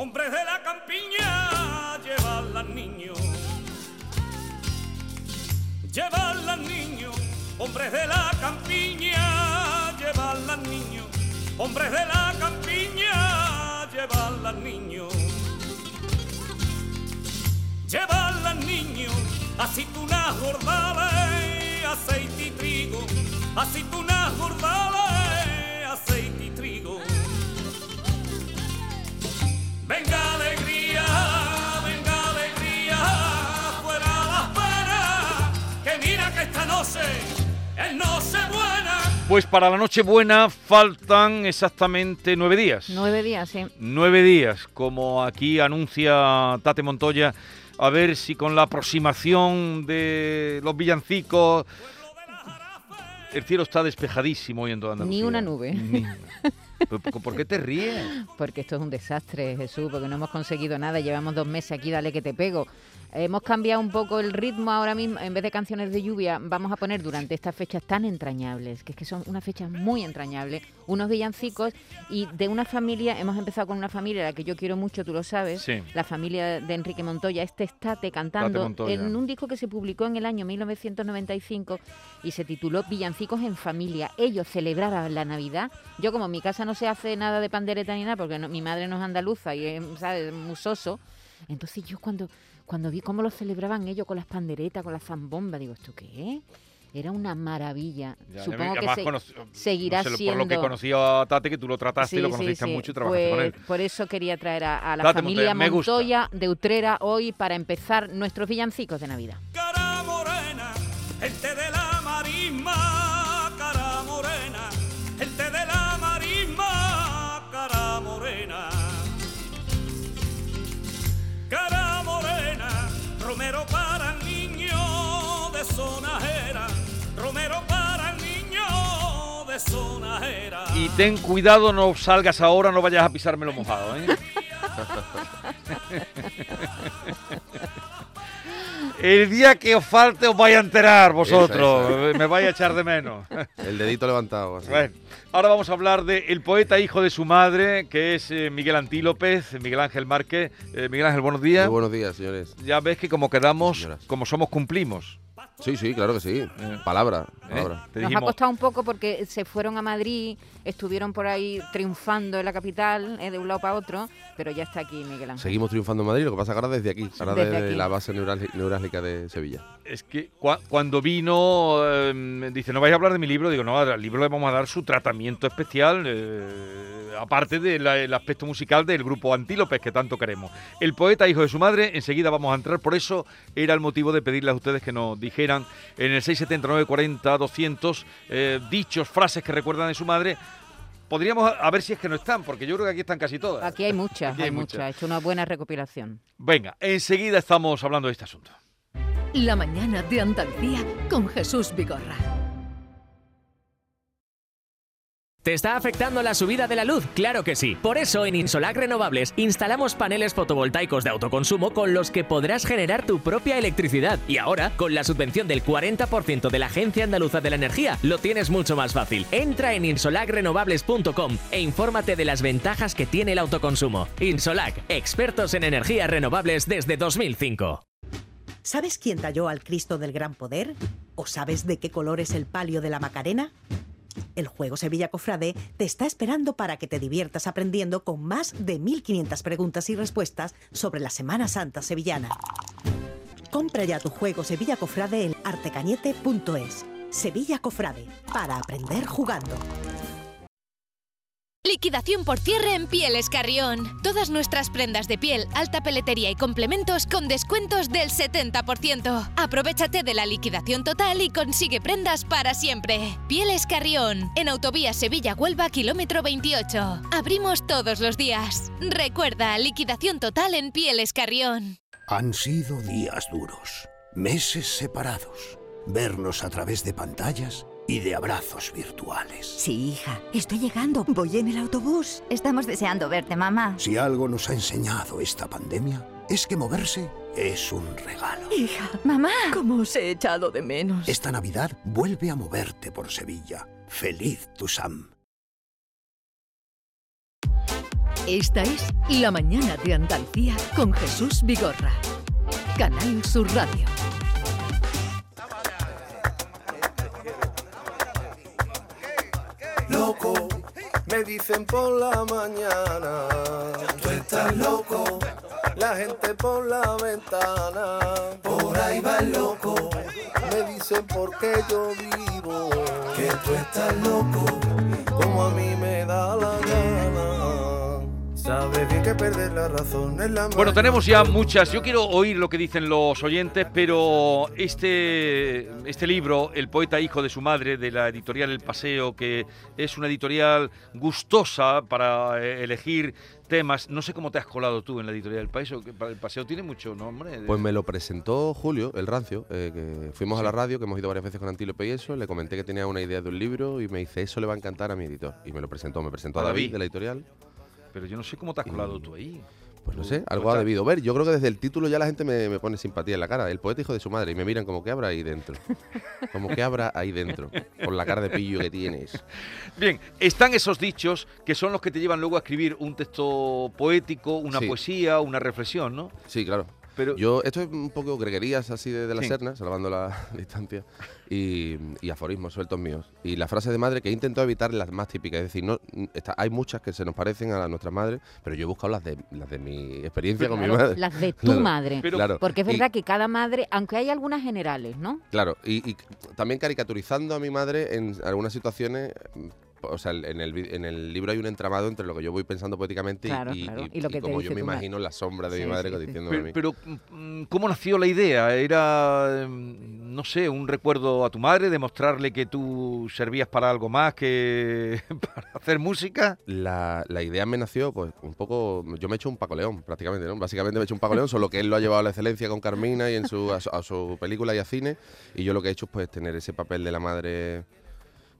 hombres de la campiña, llevarla al niño. Llevarla al niño, hombres de la campiña, llevarla al niño. Hombres de la campiña, llevarla al niño. Llevarla al niño, aceitunas jordales, aceite y trigo, aceitunas jordales, Venga alegría, venga alegría, fuera las penas, que mira que esta noche es noche buena. Pues para la Nochebuena faltan exactamente nueve días. Nueve días, sí. Nueve días, como aquí anuncia Tate Montoya, a ver si con la aproximación de los villancicos el cielo está despejadísimo hoy en toda Andalucía. Ni una nube. Ni una. ¿Pero ¿Por por qué te ríes? Porque esto es un desastre, Jesús, porque no hemos conseguido nada. Llevamos dos meses aquí, dale que te pego. Hemos cambiado un poco el ritmo ahora mismo. En vez de canciones de lluvia, vamos a poner durante estas fechas tan entrañables, que es que son unas fechas muy entrañables, unos villancicos y de una familia. Hemos empezado con una familia a la que yo quiero mucho, tú lo sabes. Sí. La familia de Enrique Montoya, este estate cantando Montoya. en un disco que se publicó en el año 1995 y se tituló Villancicos en Familia. Ellos celebraban la Navidad. Yo, como en mi casa no se hace nada de pandereta ni nada, porque no- mi madre no es andaluza y es, ¿sabes? musoso, entonces yo cuando, cuando vi cómo lo celebraban ellos con las panderetas, con las zambombas, digo, ¿esto qué es? Era una maravilla. Ya, Supongo que además se- conocí- seguirá no sé, siendo. Por lo que conocí a Tate, que tú lo trataste y lo sí, conociste sí. mucho y trabajaste con Pues él. Por eso quería traer a, a la familia Montoya, de Utrera hoy para empezar nuestros villancicos de Navidad. cara morena, el té de la Y ten cuidado, no salgas ahora, no vayas a pisarme lo mojado, ¿eh? El día que os falte os vais a enterar vosotros, Eso, me vais a echar de menos. El dedito levantado. así. Bueno, ahora vamos a hablar del el poeta hijo de su madre, que es eh, Miguel Antílopez, Miguel Ángel Márquez. Eh, Miguel Ángel, buenos días. Muy buenos días, señores. Ya ves que como quedamos, Señoras. como somos, cumplimos. Sí, sí, claro que sí. Palabra, ¿eh? palabra. Te Nos ha costado un poco porque se fueron a Madrid, estuvieron por ahí triunfando en la capital, eh, de un lado para otro, pero ya está aquí Miguel Ángel. Seguimos triunfando en Madrid, lo que pasa que ahora desde aquí, ahora Desde desde aquí. la base neurálgi- neurálgica de Sevilla. es que cua- cuando vino, eh, me dice, no vais a hablar de mi libro, digo, no, al libro le vamos a dar su tratamiento especial, eh, aparte del aspecto musical del grupo Antílopes que tanto queremos. El poeta hijo de su madre, enseguida vamos a entrar, por eso era el motivo de pedirles a ustedes que nos dijeran en el 679 40 200 eh, dichos, frases que recuerdan de su madre. Podríamos a ver si es que no están, porque yo creo que aquí están casi todas. Aquí hay muchas, Aquí hay, hay muchas. muchas. Ha hecho una buena recopilación. Venga, enseguida estamos hablando de este asunto. La mañana de Andalucía con Jesús Vigorra. ¿Te está afectando la subida de la luz? Claro que sí. Por eso en Insolac Renovables instalamos paneles fotovoltaicos de autoconsumo con los que podrás generar tu propia electricidad. Y ahora, con la subvención del 40% de la Agencia Andaluza de la Energía, lo tienes mucho más fácil. Entra en insolacrenovables.com e infórmate de las ventajas que tiene el autoconsumo. Insolac, expertos en energías renovables desde 2005. ¿Sabes quién talló al Cristo del Gran Poder? ¿O sabes de qué color es el palio de la Macarena? El juego Sevilla Cofrade te está esperando para que te diviertas aprendiendo con más de 1500 preguntas y respuestas sobre la Semana Santa sevillana. Compra ya tu juego Sevilla Cofrade en artecañete.es. Sevilla Cofrade, para aprender jugando. Liquidación por cierre en Pieles Carrión. Todas nuestras prendas de piel, alta peletería y complementos con descuentos del 70%. Aprovechate de la liquidación total y consigue prendas para siempre. Pieles Carrión, en Autovía Sevilla-Huelva, kilómetro 28. Abrimos todos los días. Recuerda, liquidación total en Pieles Carrión. Han sido días duros, meses separados, vernos a través de pantallas y de abrazos virtuales. Sí, hija, estoy llegando. Voy en el autobús. Estamos deseando verte, mamá. Si algo nos ha enseñado esta pandemia, es que moverse es un regalo. Hija, mamá. ¿Cómo os he echado de menos? Esta Navidad vuelve a moverte por Sevilla. Feliz tu Sam. Esta es La Mañana de Andalucía con Jesús Vigorra. Canal Sur Radio. Loco, me dicen por la mañana. Tú estás loco, la gente por la ventana. Por ahí va el loco, me dicen por qué yo vivo. Que tú estás loco, como a mí me da la gana. Sabes bien que perder la razón es la Bueno, tenemos ya muchas. Yo quiero oír lo que dicen los oyentes, pero este, este libro, El poeta hijo de su madre, de la editorial El Paseo, que es una editorial gustosa para eh, elegir temas. No sé cómo te has colado tú en la editorial El Paseo. que El Paseo tiene mucho nombre. Pues me lo presentó Julio, el rancio, eh, que fuimos a la radio, que hemos ido varias veces con Antílope y eso, le comenté que tenía una idea de un libro y me dice, eso le va a encantar a mi editor. Y me lo presentó, me presentó a A David, David. de la editorial. Pero yo no sé cómo te has colado tú ahí. Pues no sé, algo ha debido ver. Yo creo que desde el título ya la gente me, me pone simpatía en la cara. El poeta hijo de su madre. Y me miran como que habrá ahí dentro. Como que habrá ahí dentro. Por la cara de pillo que tienes. Bien, están esos dichos que son los que te llevan luego a escribir un texto poético, una Sí. poesía, una reflexión, ¿no? Sí, claro. Pero Yo, esto es un poco greguerías así de, de la Sí. Serna, salvando la distancia, y, y aforismos sueltos míos. Y la frase de madre que he intentado evitar las más típicas, es decir, no, está- hay muchas que se nos parecen a nuestras madres, pero yo he buscado las de, las de mi experiencia con mi madre. Las de tu Claro, madre. claro. Porque es Y- verdad que cada madre, aunque hay algunas generales, ¿no? Claro, y, y también caricaturizando a mi madre en algunas situaciones. O sea, en el, en el libro hay un entramado entre lo que yo voy pensando poéticamente y- Claro, y, claro, y- y lo y que te como yo me imagino la sombra de Sí, mi madre sí, sí. diciéndome a Pero, mí. pero, mm, ¿cómo nació la idea? ¿Era, mm, no sé, un recuerdo a tu madre, demostrarle que tú servías para algo más que para hacer música? La, la idea me nació, pues, un poco. Yo me he hecho un Paco León, prácticamente, ¿no? Básicamente me he hecho un Paco León, solo que él lo ha llevado a la excelencia con Carmina y en su, a, su, a su película y a cine. Y yo lo que he hecho es, pues, tener ese papel de la madre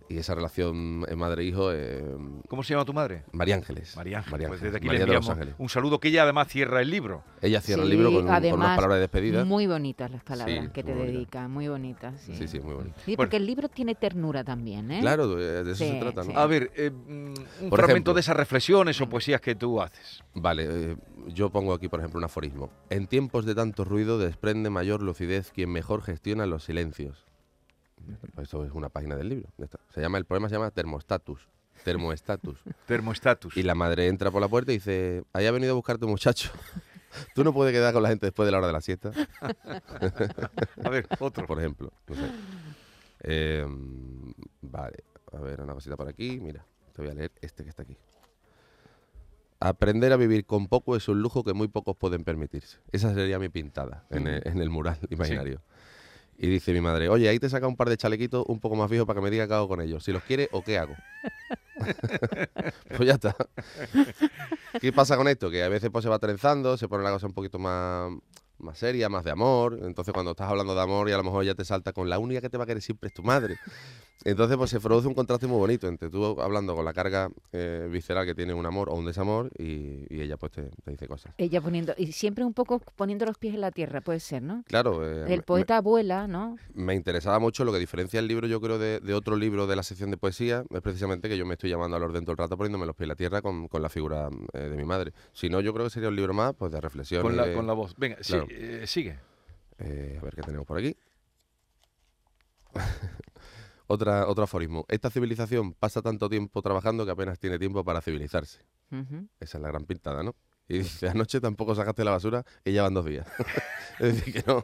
y esa relación eh, madre-hijo. eh, ¿Cómo se llama tu madre? María Ángeles. María Ángeles. María Pues Ángeles, desde aquí María le enviamos Ángeles. un saludo que ella además cierra el libro. Ella cierra el Sí, libro con, un- con además, unas palabras de despedida. Muy bonitas las palabras Sí, que te muy bonita. dedica, muy bonitas. Sí, Sí, sí, muy bonito. Sí, porque el libro tiene ternura también, ¿eh? Claro, de, eso Sí, se trata, ¿no? sí. A ver, eh, mm, un Por fragmento ejemplo. de esas reflexiones o poesías que tú haces. Vale, eh, yo pongo aquí, por ejemplo, un aforismo. En tiempos de tanto ruido desprende mayor lucidez quien mejor gestiona los silencios. Pues Esto es una página del libro. Se llama, el poema se llama Termostatus. Termoestatus. Termoestatus. Y la madre entra por la puerta y dice, ahí ha venido a buscar tu muchacho. ¿Tú no puedes quedar con la gente después de la hora de la siesta? A ver, otro. Por ejemplo. no sé. Eh, vale, a ver, una cosita por aquí. Mira, te voy a leer este que está aquí. Aprender a vivir con poco es un lujo que muy pocos pueden permitirse. Esa sería mi pintada en el, en el mural imaginario. Y dice mi madre, oye, ahí te saca un par de chalequitos un poco más viejos para que me diga qué hago con ellos. Si los quiere o qué hago. pues ya está. ¿Qué pasa con esto? Que a veces pues, se va trenzando, se pone la cosa un poquito más, más seria, más de amor. Entonces cuando estás hablando de amor y a lo mejor ya te salta con la única que te va a querer siempre es tu madre. Entonces pues se produce un contraste muy bonito entre tú hablando con la carga eh, visceral que tiene un amor o un desamor y, y ella pues te, te dice cosas. Ella poniendo, y siempre un poco poniendo los pies en la tierra, puede ser, ¿no? Claro, eh, me- El poeta abuela, ¿no? me interesaba mucho lo que diferencia el libro, yo creo, de, de otro libro de la sección de poesía, es precisamente que yo me estoy llamando al orden todo el rato poniéndome los pies en la tierra con, con la figura eh, de mi madre. Si no, yo creo que sería un libro más pues de reflexión. Con la, con la voz. Venga, sí, Claro. eh, sigue. Eh, a ver qué tenemos por aquí. Otra, otro aforismo. Esta civilización pasa tanto tiempo trabajando que apenas tiene tiempo para civilizarse. Esa es la gran pintada, ¿no? Y dice, anoche tampoco sacaste la basura y ya van dos días. es decir, que no.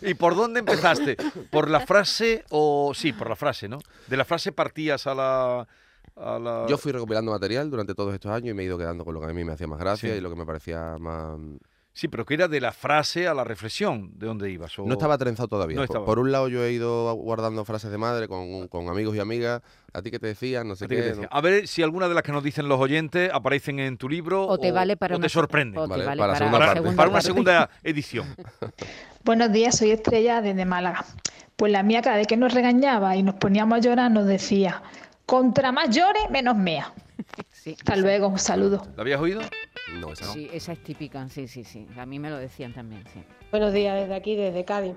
¿Y por dónde empezaste? ¿Por la frase o...? Sí, por la frase, ¿no? De la frase partías a la... A la... Yo fui recopilando material durante todos estos años y me he ido quedando con lo que a mí me hacía más gracia Sí. y lo que me parecía más... Sí, pero que era de la frase a la reflexión. ¿De dónde ibas? O- No estaba trenzado todavía. No Por- estaba. Por, un lado yo he ido guardando frases de madre con, con amigos y amigas. ¿A ti qué te decían? No sé ¿A ti qué decía? no- A ver si alguna de las que nos dicen los oyentes aparecen en tu libro O te vale para o una te sorprende. o te Vale, vale para para, segunda parte. segunda Para una segunda edición. Buenos días, soy Estrella desde Málaga. Pues la mía cada vez que nos regañaba y nos poníamos a llorar nos decía, contra más llore, menos mea. Sí, Hasta luego, un saludo. ¿La habías oído? No, esa no. Sí, esa es típica, sí, sí, sí. A mí me lo decían también, sí. Buenos días desde aquí, desde Cádiz.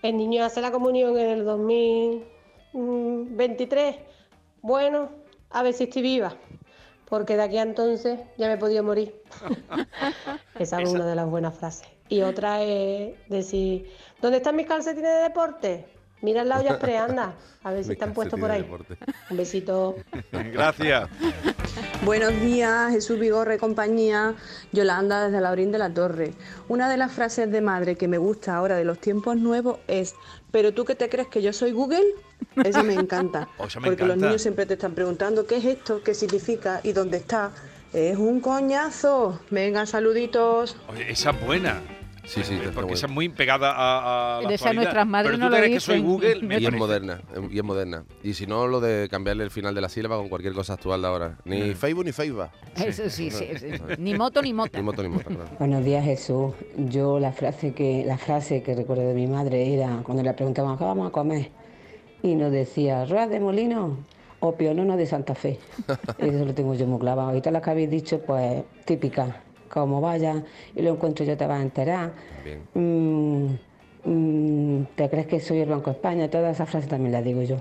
El niño hace la comunión en el 2023. Bueno, a ver si estoy viva. porque de aquí a entonces ya me he podido morir. Esa es una de las buenas frases. Y otra es decir, ¿dónde están mis calcetines de deporte? Mira el lado ya pre, anda, a ver si están puestos por ahí. Un besito. Gracias. Buenos días, Jesús Vigorre, compañía, Yolanda desde Laurín de la Torre. Una de las frases de madre que me gusta ahora de los tiempos nuevos es, ¿pero tú qué te crees que yo soy Google? Esa me encanta, Oh, me porque los niños siempre te están preguntando qué es esto, qué significa y dónde está. Es un coñazo. Venga, saluditos. Oye, esa es buena. Sí, sí, está Porque esa es muy pegada a, a la De esa actualidad. nuestras madres Pero no tú te lo crees que soy. Google, me Y es moderna, eh, y es moderna. Y si no, lo de cambiarle el final de la sílaba con cualquier cosa actual de ahora. Ni Facebook ni Facebook. Eso sí, sí, sí. Ni moto ni mota. Ni moto ni moto, claro. Buenos días Jesús. Yo la frase que la frase que recuerdo de mi madre era cuando le preguntaban qué vamos a comer y nos decía ruedas de molino o pionono de Santa Fe. Eso lo tengo yo muy clavado. Ahorita las que habéis dicho pues típica. Como vaya y lo encuentro yo te vas a enterar. Bien. Mm, mm, ¿Te crees que soy el Banco de España? Todas esas frases también las digo yo.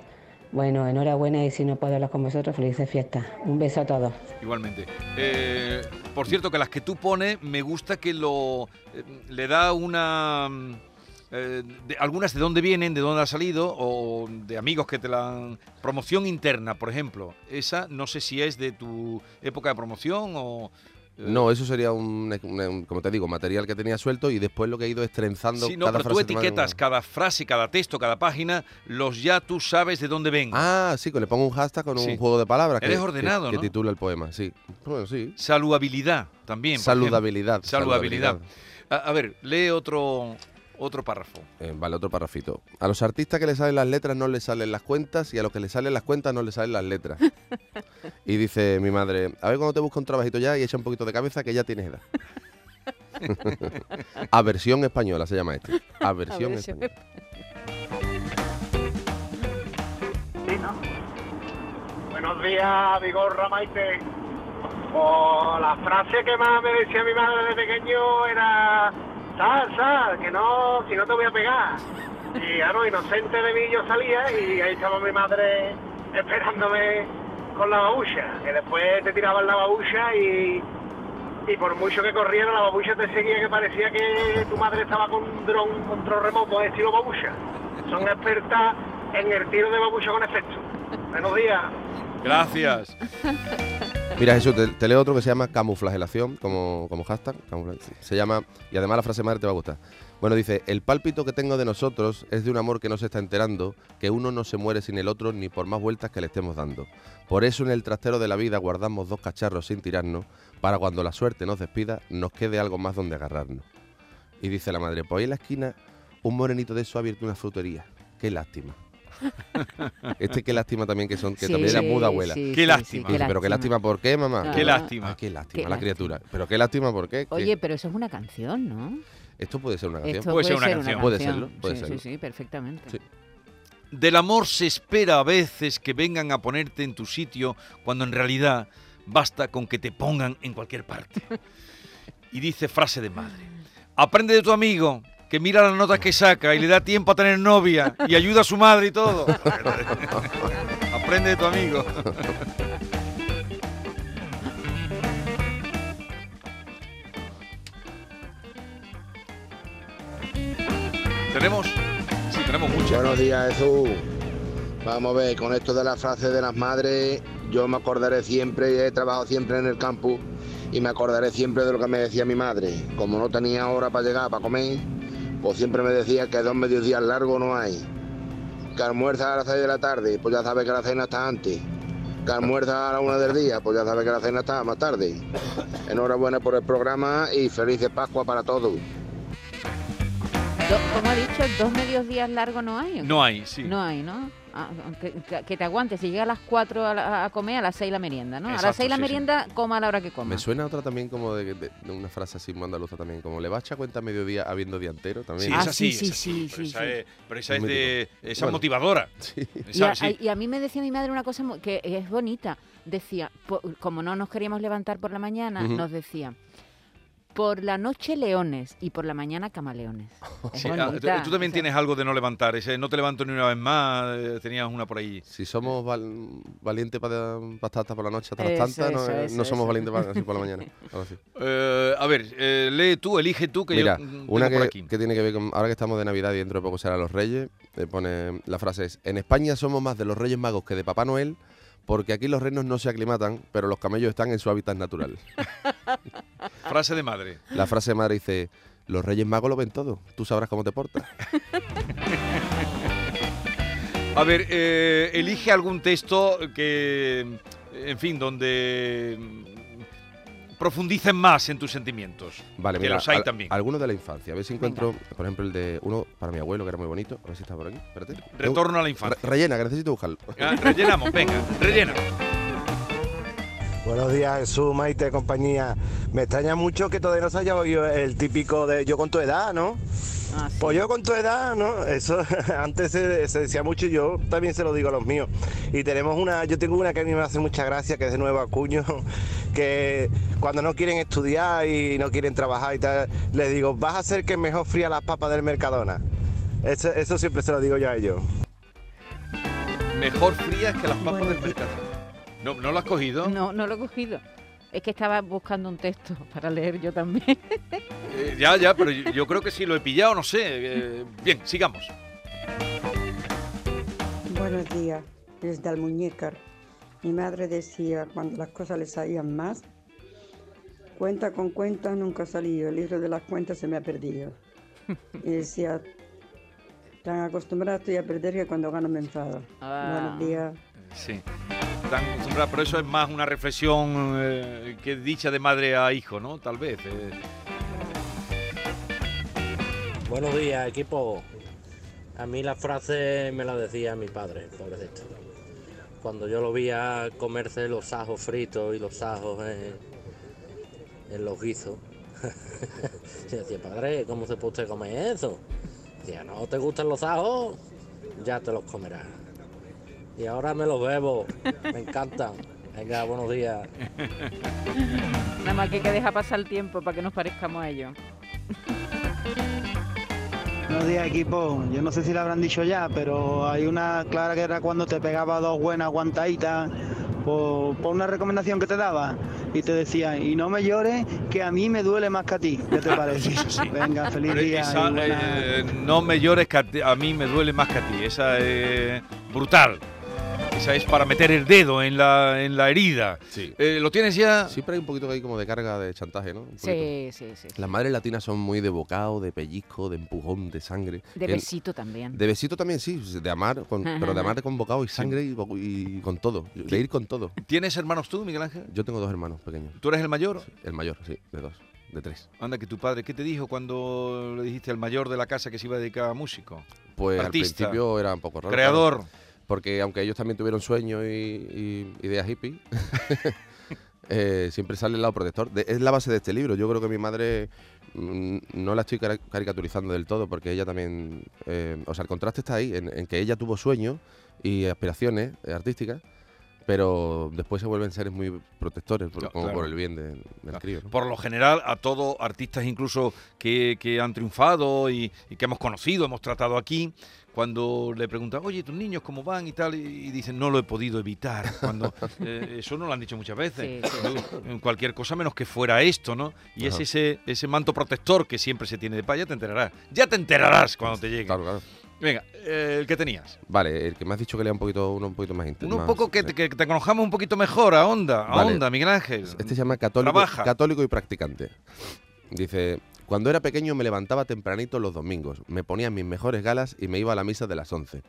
Bueno, enhorabuena y si no puedo hablar con vosotros, felices fiestas. Un beso a todos. Igualmente. Eh, por cierto, que las que tú pones, me gusta que lo eh, le da una. mm, eh, de- algunas de dónde vienen, de dónde ha salido, o de amigos que te la han. Promoción interna, por ejemplo. Esa no sé si es de tu época de promoción o. No, eso sería un, como te digo, material que tenía suelto y después lo que he ido es trenzando Sí, no, cada pero tú frase etiquetas cada frase, cada texto, cada página, los ya tú sabes de dónde ven. Ah, sí, que le pongo un hashtag con Sí. un juego de palabras. Eres que- ordenado, que, ¿no? titula el poema, sí. Bueno, sí. Saludabilidad también. Saludabilidad. Saludabilidad. A, a ver, lee otro, otro párrafo. Eh, vale, otro parrafito. A los artistas que les salen las letras no les salen las cuentas y a los que les salen las cuentas no les salen las letras. y dice mi madre, a ver cuando te busca un trabajito ya y echa un poquito de cabeza que ya tienes edad. Aversión española se llama este. Aversión Aversión española. Buenos días, Vigorra Maite. O la frase que más me decía mi madre de pequeño era sal, sal, que no, si no te voy a pegar. Y claro, inocente de mí yo salía y ahí estaba mi madre esperándome con la babucha. Que después te tiraban la babucha y, y por mucho que corriera la babucha te seguía que parecía que tu madre estaba con un dron, control remoto de estilo babucha. Son expertas en el tiro de babucha con efecto. Buenos días. Gracias. Mira, Jesús, te, leo otro que se llama camuflagelación, como, como hashtag. Se llama, y además la frase madre te va a gustar. Bueno, dice, el pálpito que tengo de nosotros es de un amor que no se está enterando, que uno no se muere sin el otro ni por más vueltas que le estemos dando. Por eso en el trastero de la vida guardamos dos cacharros sin tirarnos, para cuando la suerte nos despida, nos quede algo más donde agarrarnos. Y dice la madre, pues ahí en la esquina, un morenito de eso ha abierto una frutería. Qué lástima. Este qué lástima también que son, que Sí, también era muda abuela. sí, Qué sí, lástima. Pero qué lástima. ¿por qué, mamá? Qué lástima. Ah, qué lástima, Qué la lástima. criatura. Pero qué lástima, ¿por qué? Oye, pero eso es una canción, ¿no? Esto puede ser una canción. Esto Puede ser una canción. Puede serlo, puede sí, serlo. sí, sí, perfectamente. Sí. Del amor se espera a veces que vengan a ponerte en tu sitio cuando en realidad basta con que te pongan en cualquier parte. Y dice frase de madre. Aprende de tu amigo que mira las notas que saca y le da tiempo a tener novia y ayuda a su madre y todo. Aprende de tu amigo. ¿Tenemos? Sí, tenemos muchas. Buenos días, Jesús. Vamos a ver, con esto de la frase de las madres, yo me acordaré siempre, he trabajado siempre en el campo y me acordaré siempre de lo que me decía mi madre. Como no tenía hora para llegar, para comer, pues siempre me decía que dos mediodías largos no hay. Que almuerza a las seis de la tarde, pues ya sabe que la cena está antes. Que almuerza a la una del día, pues ya sabe que la cena está más tarde. Enhorabuena por el programa y felices Pascua para todos. Do- ¿Cómo ha dicho? ¿Dos medios días largos no hay? No hay, sí. No hay, ¿no? Ah, que, te aguantes, si llega a las 4 a, la- a comer, a las 6 la merienda, ¿no? a las 6 la sí, sí. merienda, coma a la hora que coma. Me suena otra también como de, de- de una frase así muy andaluza también, como le va a echar cuenta a mediodía habiendo día entero también. Sí, Ah, esa sí, sí, esa sí, pero sí, esa sí. es, pero esa es de esa Bueno. motivadora. Y Esa, a, sí. y a mí me decía mi madre una cosa que es bonita. Decía, po- como no nos queríamos levantar por la mañana, nos decía, Por la noche leones y por la mañana camaleones. Es Sí, ah, tú, también tienes algo de no levantar, ese no te levanto ni una vez más, eh, tenías una por ahí. Si somos val- valientes para estar hasta por la noche, hasta las Eso, tantas, no, eso, eh, eso, no somos eso. valientes para, así por la mañana. algo así. Eh, a ver, eh, lee tú, elige tú, que Mira, yo mm, una tengo por que, aquí. que tiene que ver con. Ahora que estamos de Navidad y dentro de poco serán los Reyes, eh, pone. La frase es: En España somos más de los Reyes Magos que de Papá Noel, porque aquí los reinos no se aclimatan, pero los camellos están en su hábitat natural. Frase de madre. La frase de madre dice: Los Reyes Magos lo ven todo, tú sabrás cómo te portas. A ver, eh, elige algún texto que, en fin, donde profundicen más en tus sentimientos. Vale, que mira, los hay al- también. algunos de la infancia. A ver si encuentro, por ejemplo, el de uno para mi abuelo, que era muy bonito. A ver si está por aquí. Espérate. Retorno a la infancia. Re- rellena, que necesito buscarlo. Ah, rellenamos, venga, rellena. Buenos días, Jesús, Maite, compañía. Me extraña mucho que todavía no se haya oído el típico de yo con tu edad, ¿no? Pues yo con tu edad, ¿no? Eso antes se, se decía mucho y yo también se lo digo a los míos. Y tenemos una, yo tengo una que a mí me hace mucha gracia, que es de Nuevo Acuño, que cuando no quieren estudiar y no quieren trabajar y tal, les digo, vas a hacer que mejor fría las papas del Mercadona. Eso, eso siempre se lo digo yo a ellos. Mejor frías que las papas del mercado. ¿No, ¿No lo has cogido? No, no lo he cogido. Es que estaba buscando un texto para leer yo también. Eh, ya, ya, pero yo, yo creo que sí lo he pillado, no sé. Eh, bien, sigamos. Buenos días, desde Almuñécar. Mi madre decía, cuando las cosas le salían más, cuenta con cuentas nunca ha salido, el libro de las cuentas se me ha perdido. Y decía, tan acostumbrada estoy a perder que cuando gano me enfado. Ah. Buenos días. Sí. Pero eso es más una reflexión eh, que dicha de madre a hijo, ¿no? Tal vez. eh. Buenos días, equipo. A mí la frase me la decía mi padre, pobrecito. Cuando yo lo veía comerse los ajos fritos y los ajos en, en los guisos. yo decía, padre, ¿cómo se puede usted comer eso? Decía, ¿no te gustan los ajos? Ya te los comerás. Y ahora me los bebo, me encantan. Venga, buenos días. Nada más que hay que dejar pasar el tiempo para que nos parezcamos a ellos. Buenos días, equipo. Yo no sé si lo habrán dicho ya, pero hay una clara que era cuando te pegaba dos buenas aguantaditas por, por una recomendación que te daba y te decía, y no me llores, que a mí me duele más que a ti. ¿Qué te parece? Venga, feliz Pero día. esa, y buena- eh, no me llores que a, ti- a mí me duele más que a ti. Esa es brutal. Esa es para meter el dedo en la, en la herida. Eh, ¿Lo tienes ya? Siempre hay un poquito ahí como de carga de chantaje, ¿no? Un. Sí, sí, sí. Las madres latinas son muy de bocado, de pellizco, de empujón, de sangre. De El- besito también. De besito también, sí, de amar, con- pero de amar con bocado y sangre y, con todo, de ir con todo. ¿Tienes hermanos tú, Miguel Ángel? Yo tengo dos hermanos pequeños. ¿Tú eres el mayor? El mayor, sí, de dos, de tres. Anda, que tu padre, ¿qué te dijo cuando le dijiste al mayor de la casa que se iba a dedicar a músico? Pues Artista, al principio era un poco raro. Creador. claro, porque aunque ellos también tuvieron sueños y, y ideas hippie, eh, siempre sale el lado protector. De- es la base de este libro. Yo creo que mi madre mm, no la estoy caricaturizando del todo porque ella también... eh, o sea, el contraste está ahí, en, en que ella tuvo sueños y aspiraciones artísticas, pero después se vuelven seres muy protectores, por- como claro. por el bien de- del crío. ¿no? Por lo general, a todos artistas incluso que, que han triunfado y, y que hemos conocido, hemos tratado aquí, cuando le preguntan, oye, tus niños cómo van y tal, y, y dicen, no lo he podido evitar. Cuando eh, eso no lo han dicho muchas veces. En cualquier cosa menos que fuera esto, ¿no? Y es ese, ese manto protector que siempre se tiene de paz. Ya te enterarás. Ya te enterarás cuando te llegue. Claro, claro. Venga, eh, el que tenías. Vale, el que me has dicho que lea un poquito, uno un poquito más Uno intenso. un poco que te, que te conozcamos un poquito mejor, a onda, a Vale. onda, Miguel Ángel. Este se llama católico, Trabaja. católico y practicante. Dice, cuando era pequeño me levantaba tempranito los domingos, me ponía mis mejores galas y me iba a la misa de las 11.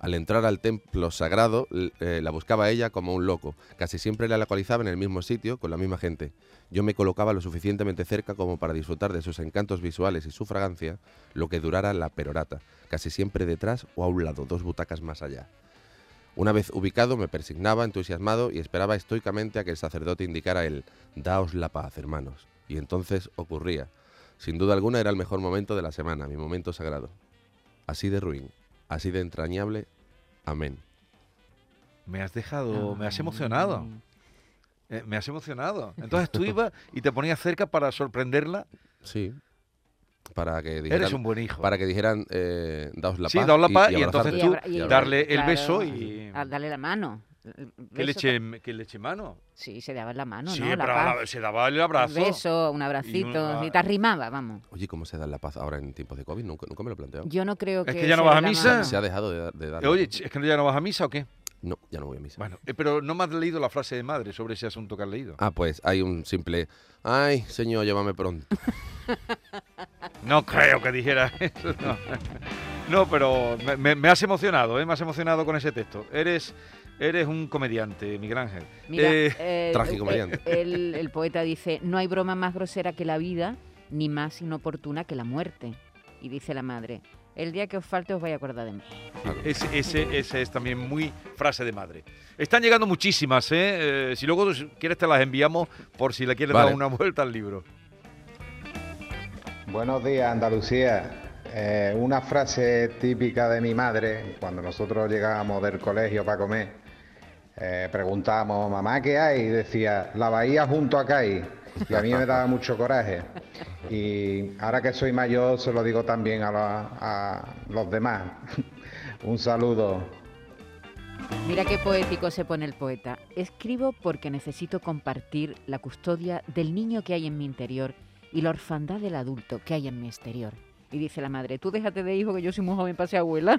Al entrar al templo sagrado, eh, la buscaba ella como un loco. Casi siempre la localizaba en el mismo sitio, con la misma gente. Yo me colocaba lo suficientemente cerca como para disfrutar de sus encantos visuales y su fragancia, lo que durara la perorata, casi siempre detrás o a un lado, dos butacas más allá. Una vez ubicado, me persignaba entusiasmado y esperaba estoicamente a que el sacerdote indicara el Daos la paz, hermanos. Y entonces ocurría. Sin duda alguna era el mejor momento de la semana, mi momento sagrado. Así de ruin, así de entrañable. Amén. Me has dejado, me has emocionado. Eh, me has emocionado. Entonces tú ibas y te ponías cerca para sorprenderla. Sí. Para que dijeran, Eres un buen hijo. Para que dijeran, eh, daos la Sí, paz. daos la paz y, entonces tú y- darle el claro, beso y... darle la mano. Que le, eche, que le eche mano. Sí, se daba la mano, sí, ¿no? La pero paz. la- se daba el abrazo. Un beso, un Y abracito, una- y te arrimaba, vamos. Oye, ¿cómo se da la paz ahora en tiempos de COVID? Nunca, nunca me lo he planteado. Yo no creo Es que... que ya no vas a misa. Se ha dejado de, de dar. Oye, ¿es que ya no vas a misa o qué? No, ya no voy a misa. Bueno, eh, pero no me has leído la frase de madre sobre ese asunto que has leído. Ah, pues hay un simple. Ay, señor, llévame pronto. No creo que dijera eso. No, No, pero me, me- me has emocionado, ¿eh? Me has emocionado con ese texto. Eres, eres un comediante, Miguel Ángel. Mira, Eh, eh, Tragicomediante. eh, El, el poeta dice, no hay broma más grosera que la vida, ni más inoportuna que la muerte. Y dice la madre, el día que os falte os vais a acordar de mí. Ese, ese, ese es también muy frase de madre. Están llegando muchísimas, ¿eh? Eh, si luego quieres te las enviamos por si le quieres Vale. dar una vuelta al libro. Buenos días, Andalucía. Eh, una frase típica de mi madre, cuando nosotros llegábamos del colegio para comer, eh, preguntábamos, mamá, ¿qué hay? Y decía, la bahía junto a Cádiz. Y a mí me daba mucho coraje. Y ahora que soy mayor, se lo digo también a los demás. Un saludo. Mira qué poético se pone el poeta. Escribo porque necesito compartir la custodia del niño que hay en mi interior y la orfandad del adulto que hay en mi exterior. Y dice la madre, tú déjate de hijo que yo soy muy joven para ser abuela.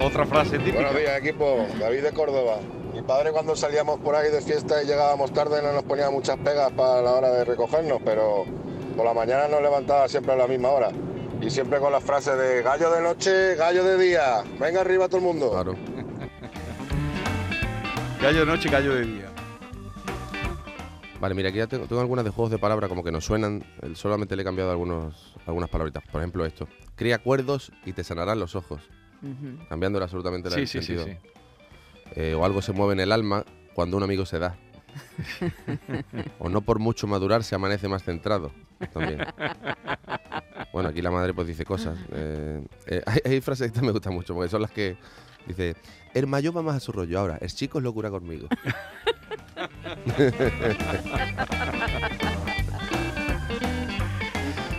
Otra frase típica. Buenos días, equipo. David de Córdoba. Mi padre cuando salíamos por ahí de fiesta y llegábamos tarde no nos ponía muchas pegas para la hora de recogernos, pero por la mañana nos levantaba siempre a la misma hora. Y siempre con la frase de gallo de noche, gallo de día. Venga arriba todo el mundo. Claro. Gallo de noche, gallo de día. Vale, mira, aquí ya tengo, tengo algunas de juegos de palabra como que nos suenan. eh, Solamente le he cambiado algunos, algunas palabritas. Por ejemplo, esto. Cría acuerdos y te sanarán los ojos. Ujú. Cambiándole absolutamente Sí, el sí, sí, sentido. sí. Eh, o algo se mueve en el alma cuando un amigo se da. o no por mucho madurar se amanece más centrado. También. Bueno, aquí la madre pues dice cosas. Eh, eh, hay, hay frases que me gustan mucho porque son las que dice, el mayor va más a su rollo ahora, el chico es locura conmigo.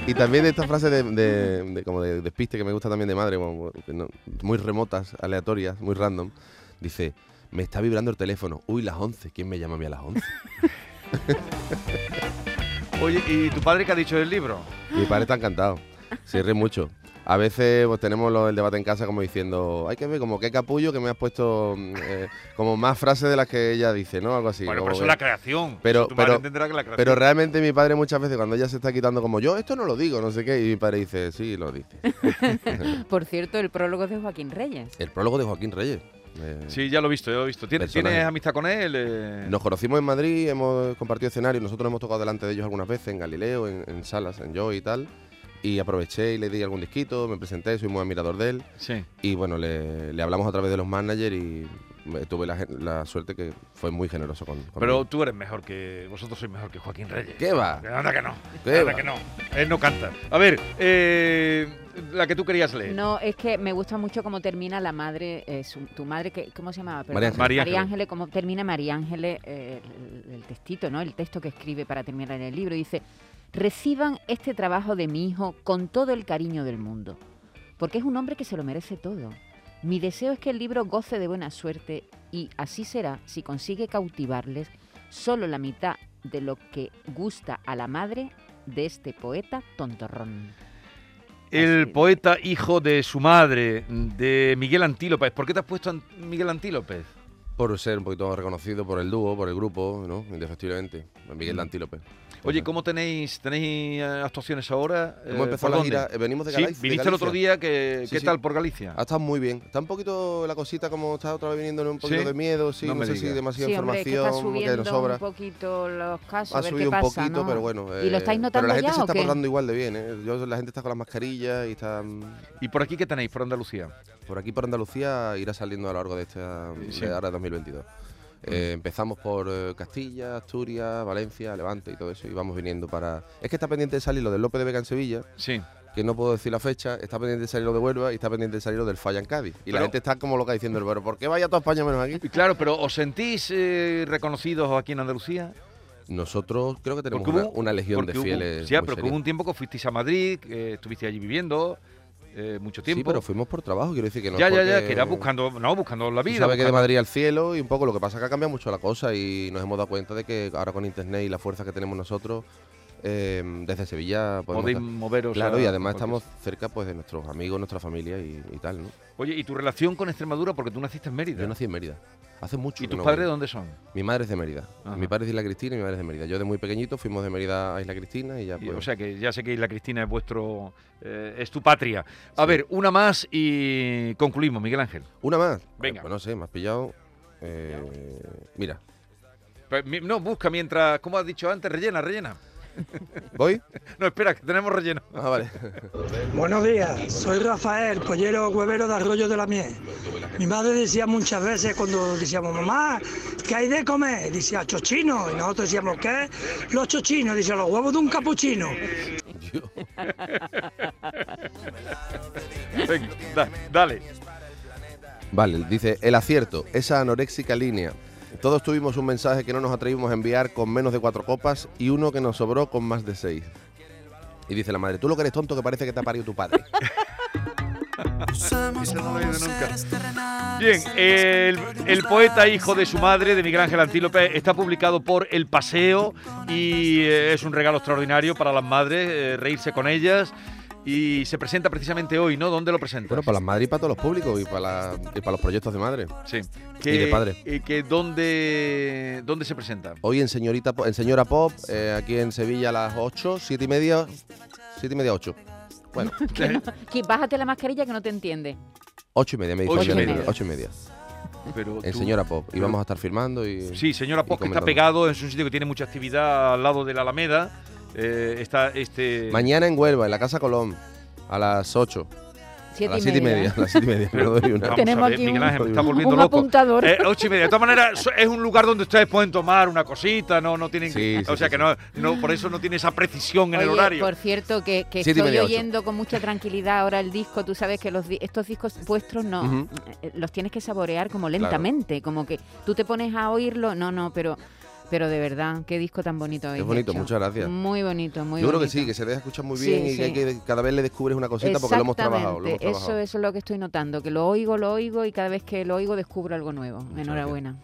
y también de estas frases de, de- de como de despiste que me gusta también de madre, como que no- muy remotas, aleatorias, muy random. Dice, me está vibrando el teléfono. Uy, las 11. ¿Quién me llama a mí a las 11? Oye, ¿y tu padre qué ha dicho del libro? Mi padre está encantado. Se ríe mucho. A veces pues, tenemos lo- el debate en casa como diciendo, hay que ver como qué capullo que me has puesto mm, eh, como más frases de las que ella dice, ¿no? Algo así. Bueno, pero eso es la creación. Pero, pero, que la creación. pero realmente mi padre muchas veces cuando ella se está quitando como yo, esto no lo digo, no sé qué, y mi padre dice, sí, lo dice. Por cierto, el prólogo es de Joaquín Reyes. El prólogo de Joaquín Reyes. eh, Sí, ya lo he visto, ya lo he visto. ¿Tienes, Personaje. ¿tienes amistad con él? Eh, Nos conocimos en Madrid, hemos compartido escenario, nosotros hemos tocado delante de ellos algunas veces, en Galileo, en, en salas, en Joy y tal. Y aproveché y le di algún disquito, me presenté, soy muy admirador de él. Sí. Y bueno, le, le hablamos a través de los managers y tuve la, la suerte que fue muy generoso con, conmigo. Pero tú eres mejor que. Vosotros sois mejor que Joaquín Reyes. ¿Qué va? Anda que no. ¿Qué anda va? que no. Él no canta. A ver, eh, la que tú querías leer. No, es que me gusta mucho cómo termina la madre, eh, su- tu madre, que, ¿cómo se llamaba? María Ángeles. María Ángeles. Ángeles, cómo termina María Ángeles eh, el, el textito, ¿no? El texto que escribe para terminar en el libro. Dice, reciban este trabajo de mi hijo con todo el cariño del mundo, porque es un hombre que se lo merece todo. Mi deseo es que el libro goce de buena suerte y así será si consigue cautivarles solo la mitad de lo que gusta a la madre de este poeta tontorrón. El poeta hijo de su madre, de Miguel Antílopez. ¿Por qué te has puesto An- Miguel Antílopez? Por ser un poquito reconocido por el dúo, por el grupo, ¿no? Indefectiblemente. Miguel Mm. Oye, ¿cómo tenéis tenéis eh, actuaciones ahora? Hemos Eh, empezado ¿por la gira, dónde? eh, venimos de Sí, Galicia. de viniste el otro día, que, Sí, ¿qué sí. tal por Galicia? Ha estado muy bien. Está un poquito la cosita como está otra vez viniendo un poquito ¿Sí? de miedo, sí, No no, me sé si digas. demasiada Sí, hombre, que información está que subiendo nos sobra. un poquito los casos, a Ha ver subido qué un pasa, poquito, ¿no? pero bueno. ¿Y lo eh, estáis notando Pero la gente ya se está portando igual de bien, ¿eh? Yo- la gente está con las mascarillas y está... ¿Y por aquí qué tenéis, por Andalucía? Por aquí, por Andalucía, irá saliendo a lo largo de esta Sí. de ahora 2022. Eh, empezamos por eh, Castilla, Asturias, Valencia, Levante y todo eso, y vamos viniendo para... Es que está pendiente de salir lo del López de Vega en Sevilla, Sí. que no puedo decir la fecha, está pendiente de salir lo de Huelva y está pendiente de salir lo del Falla en Cádiz. Y la Pero- gente está como loca diciendo, pero ¿por qué vaya toda España menos aquí? Y Claro, pero ¿os sentís eh, reconocidos aquí en Andalucía? Nosotros creo que tenemos una, hubo- una legión de hubo- fieles. Sí, ah, muy pero que seria. hubo un tiempo que fuisteis a Madrid, estuviste allí viviendo eh, mucho tiempo. Sí, pero fuimos por trabajo, quiero decir que no ya, ya, ya, que era buscando, no, buscando la vida. sabes que de Madrid al cielo y un poco lo que pasa es que ha cambiado mucho la cosa y nos hemos dado cuenta de que ahora con internet y la fuerza que tenemos nosotros eh, desde Sevilla podemos Podéis moveros Claro, a- y además estamos cerca pues de nuestros amigos, nuestra familia y, y tal, ¿no? Oye, ¿y tu relación con Extremadura? Porque tú naciste en Mérida. Yo nací en Mérida. Hace mucho. ¿Y tus no padres de dónde son? Mi madre es de Mérida. Ajá. Mi padre es de Isla Cristina y mi madre es de Mérida. Yo de muy pequeñito fuimos de Mérida a Isla Cristina y ya Y, pues. o sea que ya sé que Isla Cristina es vuestro. eh, es tu patria. A ver, una más y concluimos, Miguel Ángel. Una más. Venga. Pues no sé, me has pillado. eh, mira, Pues, mi- No, busca mientras, como has dicho antes, rellena, rellena. ¿Voy? No, espera, que tenemos relleno. Ah, vale. Buenos días, soy Rafael, pollero huevero de Arroyo de la Miel. Mi madre decía muchas veces cuando decíamos, mamá, ¿qué hay de comer? Decía, chochino. Y nosotros decíamos, ¿qué? Los chochinos. Decía, los huevos de un capuchino. Venga, da- dale. Vale, dice, el acierto, esa anoréxica línea. Todos tuvimos un mensaje que no nos atrevimos a enviar con menos de cuatro copas y uno que nos sobró con más de seis. Y dice la madre, tú lo que eres tonto que parece que te ha parido tu padre. Eso no lo he oído nunca. Bien, el, el poeta hijo de su madre, de Miguel Ángel Antílope, está publicado por El Paseo y eh, es un regalo extraordinario para las madres, eh, reírse con ellas. Y se presenta precisamente hoy, ¿no? ¿Dónde lo presenta? bueno, para las madres y para todos los públicos y para, la- y para los proyectos de madre. Sí. Y de padre. eh, que ¿dónde, ¿Dónde se presenta? Hoy en Señorita Po- en Señora Pop, eh, aquí en Sevilla a las 8, 7 y media, 7 y media, 8. Bueno, Que no- que bájate la mascarilla que no te entiende. 8 y media, me dice Ocho y Miguel, media. 8 y media. Pero En tú- Señora Pop. Y vamos a estar filmando y... Sí, señora y Pop, que está pegado, es un sitio que tiene mucha actividad al lado de la Alameda. Eh, está este. Mañana en Huelva, en la Casa Colón, a las 8. Siete a las y 7 y media. A las 7 y media. una. Tenemos ver, aquí Miguel un- Ángel, me está volviendo un loco. apuntador. Eh, ocho y media. De todas maneras, es un lugar donde ustedes pueden tomar una cosita, no, no tienen que- Sí, sí, O sea sí, que no, no, por eso no tiene esa precisión en el horario. Por cierto, que, estoy media, ocho. oyendo con mucha tranquilidad ahora el disco. Tú sabes que los di- estos discos vuestros no eh, los tienes que saborear como lentamente, como que tú te pones a oírlo. No, no, pero pero de verdad, qué disco tan bonito Es bonito, hecho. muchas gracias. Muy bonito, muy Yo creo que bonito. sí, que se deja escuchar muy Sí, bien y sí. que, hay que cada vez le descubres una cosita porque lo hemos trabajado. Lo hemos Exactamente, trabajado. Eso, eso es lo que estoy notando, que lo oigo, lo oigo y cada vez que lo oigo descubro algo nuevo. Enhorabuena.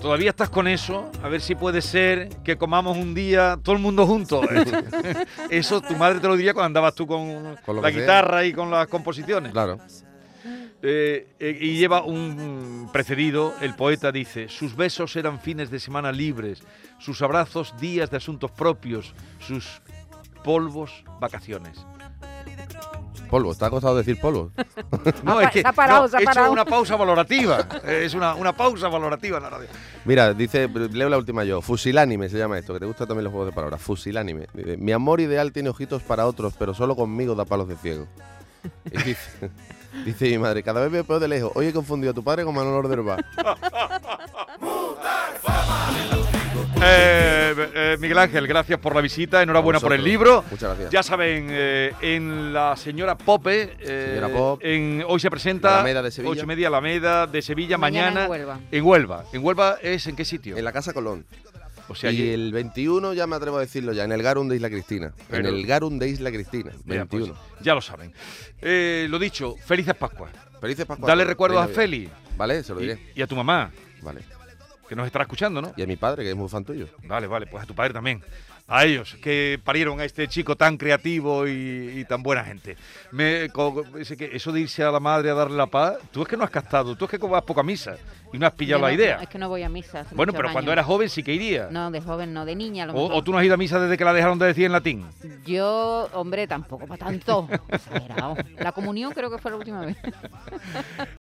Todavía estás con eso, a ver si puede ser que comamos un día todo el mundo juntos. eso tu madre te lo diría cuando andabas tú con, Con la sea. guitarra y con las composiciones. Claro. Eh, eh, y lleva un precedido, el poeta dice, sus besos eran fines de semana libres, sus abrazos días de asuntos propios, sus polvos vacaciones. Polvo, está acostado decir polvo. No, es que se ha parado, no, se ha he hecho parado. una pausa valorativa, eh, es una, una pausa valorativa en la radio. Mira, dice, leo la última yo. Fusilánime se llama esto, que te gustan también los juegos de palabras. Fusilánime. Dice, Mi amor ideal tiene ojitos para otros, pero solo conmigo da palos de ciego. Y dice, dice mi madre, cada vez veo peor de lejos. Hoy he confundido a tu padre con Manolo Orderba. Eh, eh, Miguel Ángel, gracias por la visita, enhorabuena A por el libro. Muchas gracias. Ya saben, eh, en la señora Pope, eh, Señora Pop. en, hoy se presenta Alameda de Sevilla. ocho y media Alameda de Sevilla, Mañana mañana, en Huelva. En Huelva. ¿En Huelva es en qué sitio? En la Casa Colón. O sea, y allí- el 21 ya me atrevo a decirlo ya, en el Garum de Isla Cristina. Pero- En el Garum de Isla Cristina. Mira, pues, 21. ya lo saben. Eh, lo dicho, felices Pascuas. Felices Pascuas. Dale recuerdos a Feli. Vale, se lo diré. y, y a tu mamá, Vale. Que nos estará escuchando, ¿no? Y a mi padre, que es muy fan tuyo. Vale, vale, pues a tu padre también. A ellos, que parieron a este chico tan creativo y, y tan buena gente. Me, co- ese que- eso de irse a la madre a darle la paz, tú es que no has captado, tú es que vas poca misa y no has pillado Yo la no- idea. Es que no voy a misa. hace Bueno, muchos pero cuando años. eras joven sí que iría. No, de joven no, de niña a lo o, mejor. o tú no has ido a misa desde que la dejaron de decir en latín. Yo, hombre, tampoco para tanto. Exagerado. La comunión creo que fue la última vez.